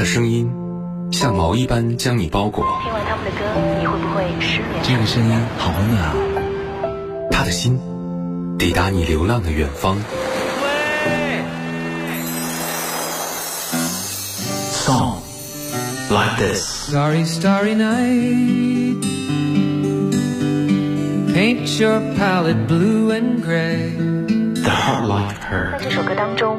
的声音像毛一般将你包裹。听完他们的歌，你会不会失眠？这个声音好温暖啊！他的心抵达你流浪的远方。Song like this. Starry, starry night. Paint your palette blue and gray. The heart like her. 在这首歌当中，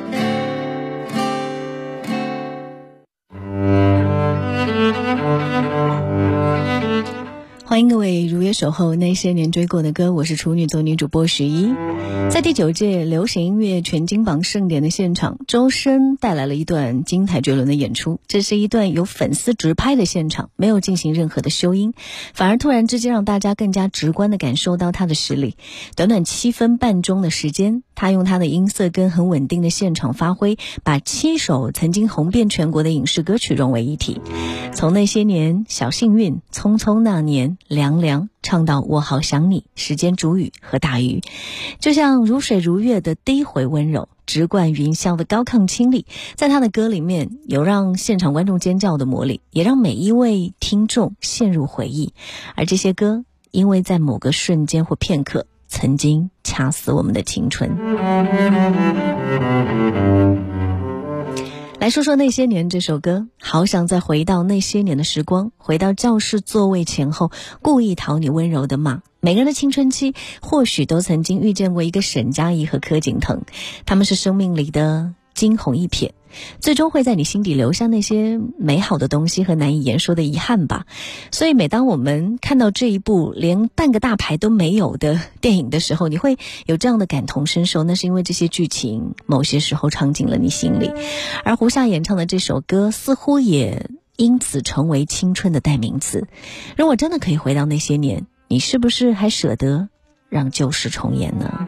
欢迎各位如约守候那些年追过的歌，我是处女座女主播十一。在第九届流行音乐全金榜盛典的现场，周深带来了一段精彩绝伦的演出。这是一段有粉丝直拍的现场，没有进行任何的修音，反而突然之间让大家更加直观的感受到他的实力。短短七分半钟的时间，他用他的音色跟很稳定的现场发挥，把七首曾经红遍全国的影视歌曲融为一体。从那些年、小幸运、匆匆那年、凉凉，唱到我好想你、时间煮雨和大鱼，就像如水如月的低回温柔，直贯云霄的高亢清丽，在他的歌里面有让现场观众尖叫的魔力，也让每一位听众陷入回忆。而这些歌，因为在某个瞬间或片刻，曾经掐死我们的青春。来说说那些年这首歌，好想再回到那些年的时光，回到教室座位前后，故意讨你温柔的骂。每个人的青春期，或许都曾经遇见过一个沈佳宜和柯景腾，他们是生命里的惊鸿一瞥，最终会在你心底留下那些美好的东西和难以言说的遗憾吧。所以，每当我们看到这一部连半个大牌都没有的电影的时候，你会有这样的感同身受，那是因为这些剧情某些时候唱进了你心里。而胡夏演唱的这首歌，似乎也因此成为青春的代名词。如果真的可以回到那些年，你是不是还舍得让旧事重演呢？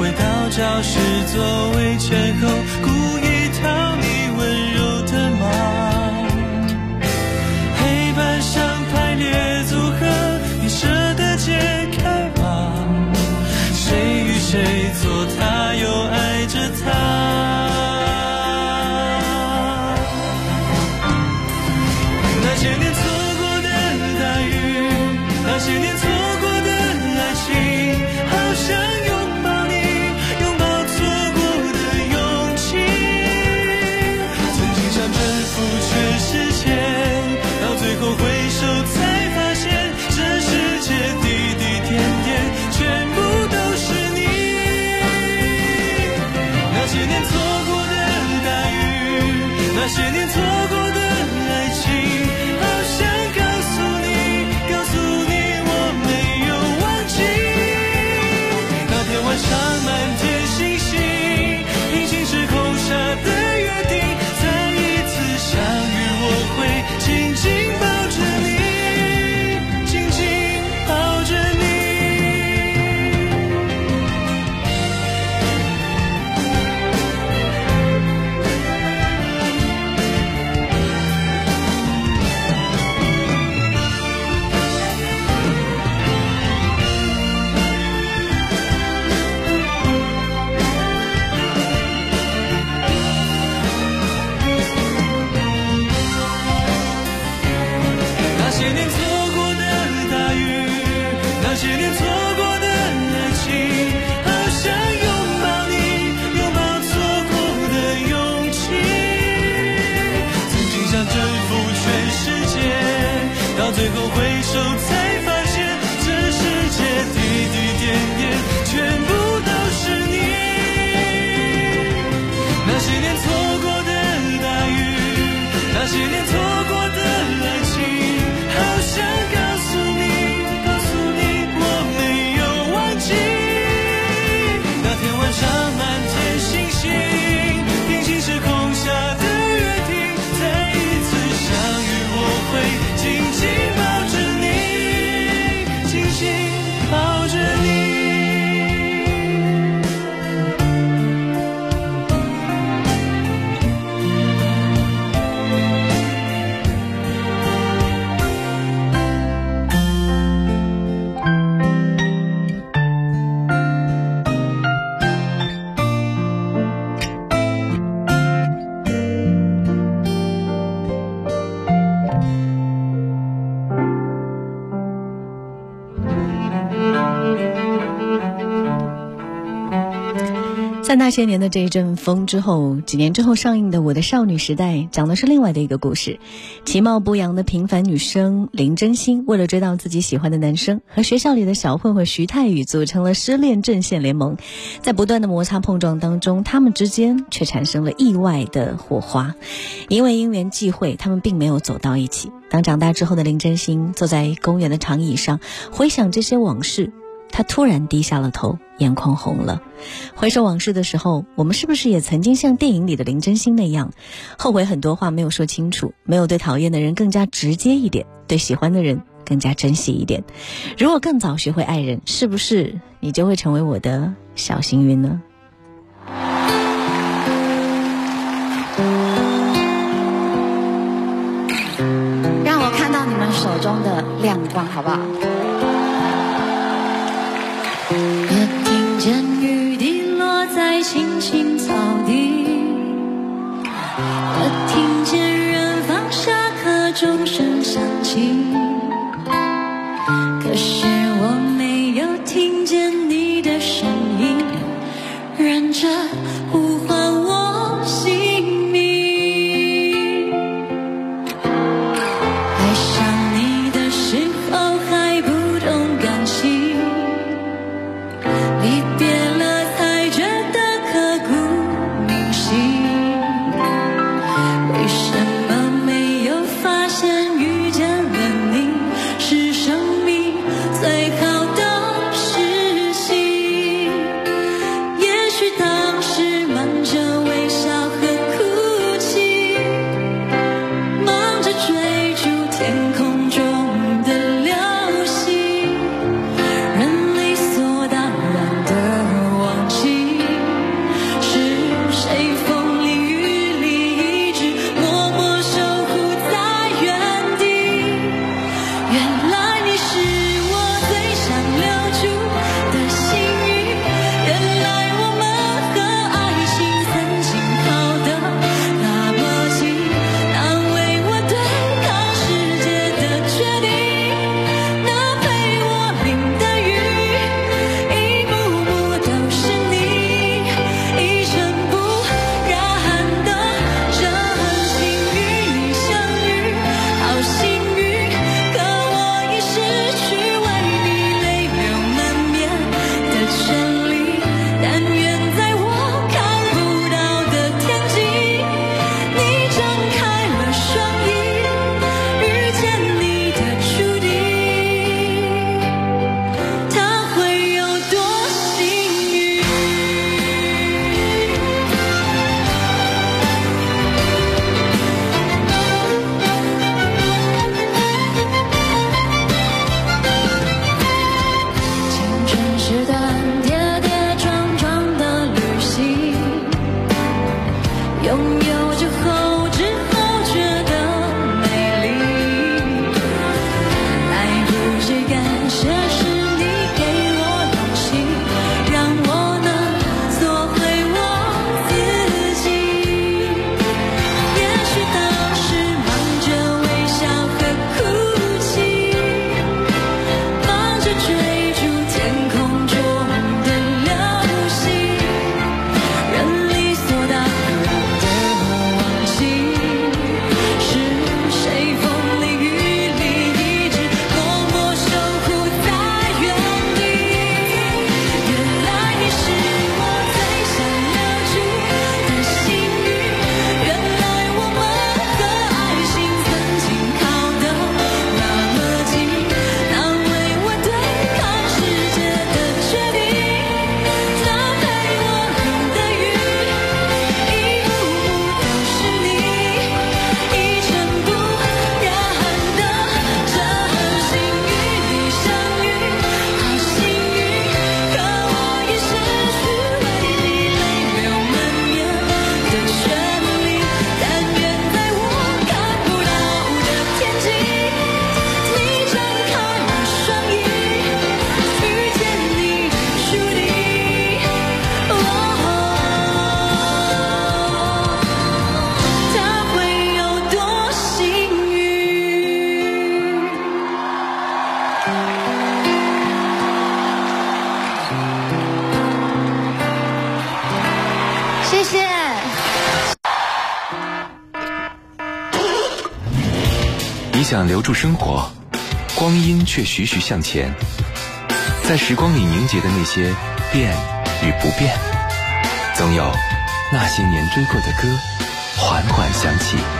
回到教室座位前后，故意些年错在那些年的这一阵风之后，几年之后上映的《我的少女时代》讲的是另外的一个故事。其貌不扬的平凡女生林真心，为了追到自己喜欢的男生，和学校里的小混混徐泰宇组成了失恋阵线联盟。在不断的摩擦碰撞当中，他们之间却产生了意外的火花。因为因缘际会，他们并没有走到一起。当长大之后的林真心坐在公园的长椅上，回想这些往事。他突然低下了头，眼眶红了。回首往事的时候，我们是不是也曾经像电影里的林真心那样，后悔很多话没有说清楚，没有对讨厌的人更加直接一点，对喜欢的人更加珍惜一点？如果更早学会爱人，是不是你就会成为我的小幸运呢？让我看到你们手中的亮光，好不好？见雨滴落在青青草地，我听见远方下课钟声响起，可是拥有就好想留住生活光阴却徐徐向前。在时光里凝结的那些变与不变总有那些年追过的歌缓缓响起。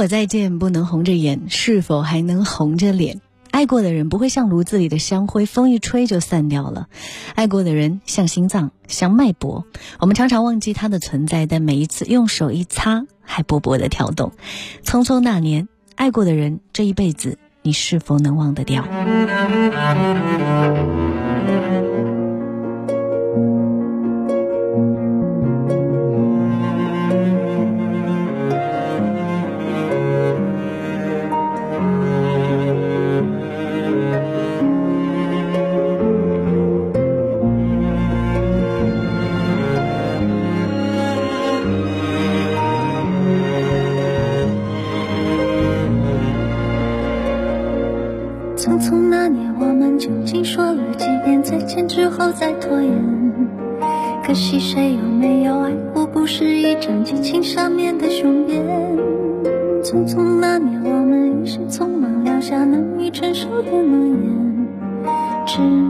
如果再见不能红着眼，是否还能红着脸？爱过的人不会像炉子里的香灰，风一吹就散掉了。爱过的人像心脏，像脉搏，我们常常忘记它的存在，但每一次用手一擦，还勃勃的跳动。匆匆那年，爱过的人，这一辈子你是否能忘得掉？passion.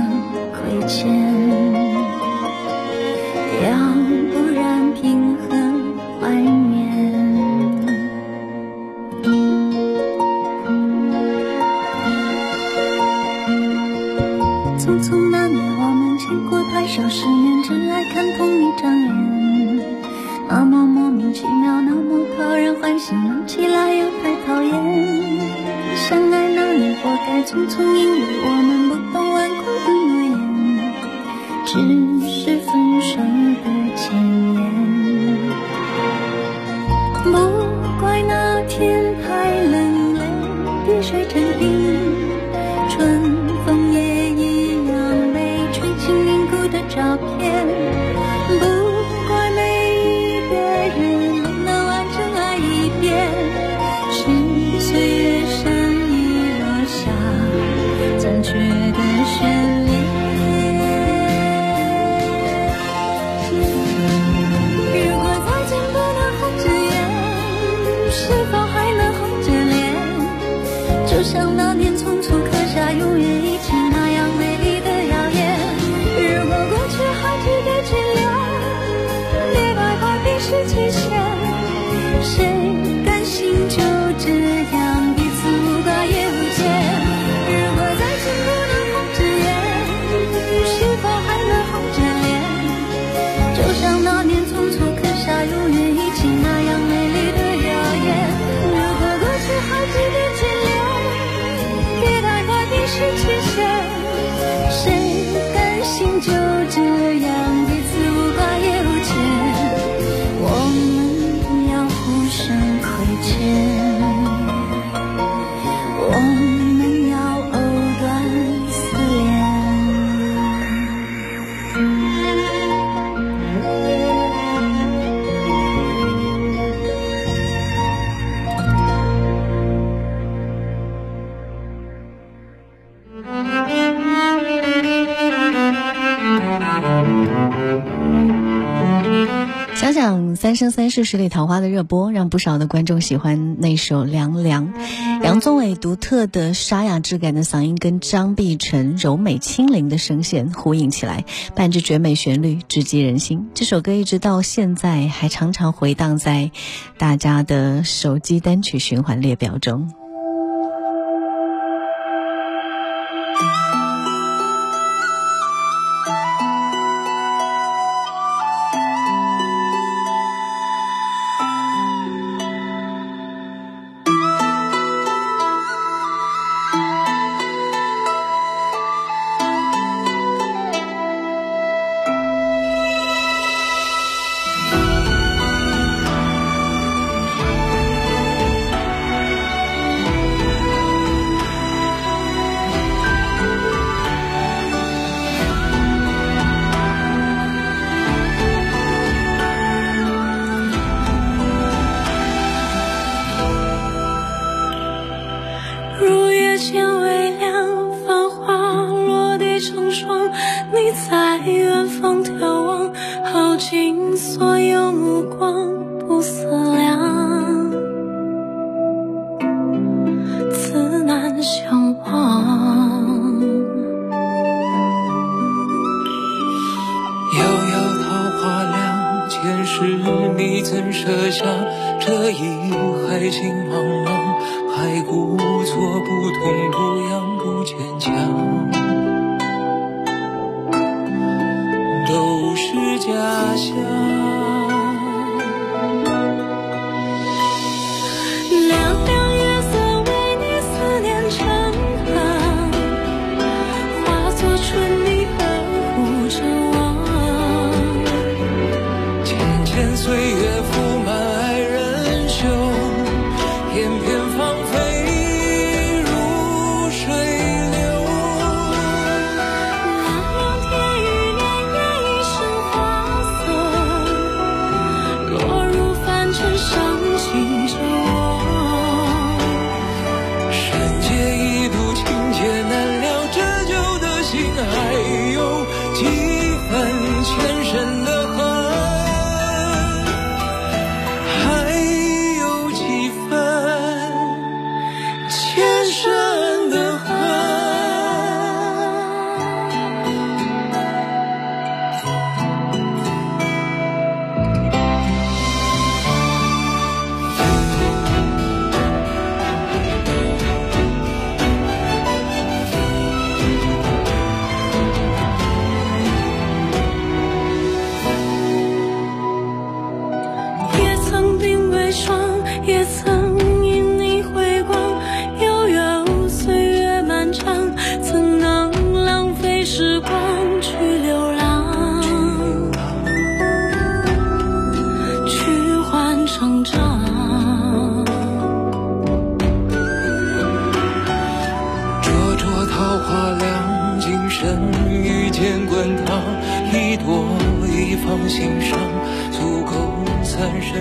匆匆因为我们不懂顽固的诺言。只就像那年匆。三生三世十里桃花的热播让不少的观众喜欢那首凉凉。杨宗纬独特的沙哑质感的嗓音跟张碧晨柔美轻灵的声线呼应起来伴着绝美旋律直击人心。这首歌一直到现在还常常回荡在大家的手机单曲循环列表中。茫茫还故作不痛不痒不牵强。都是假象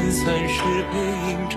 三世背影。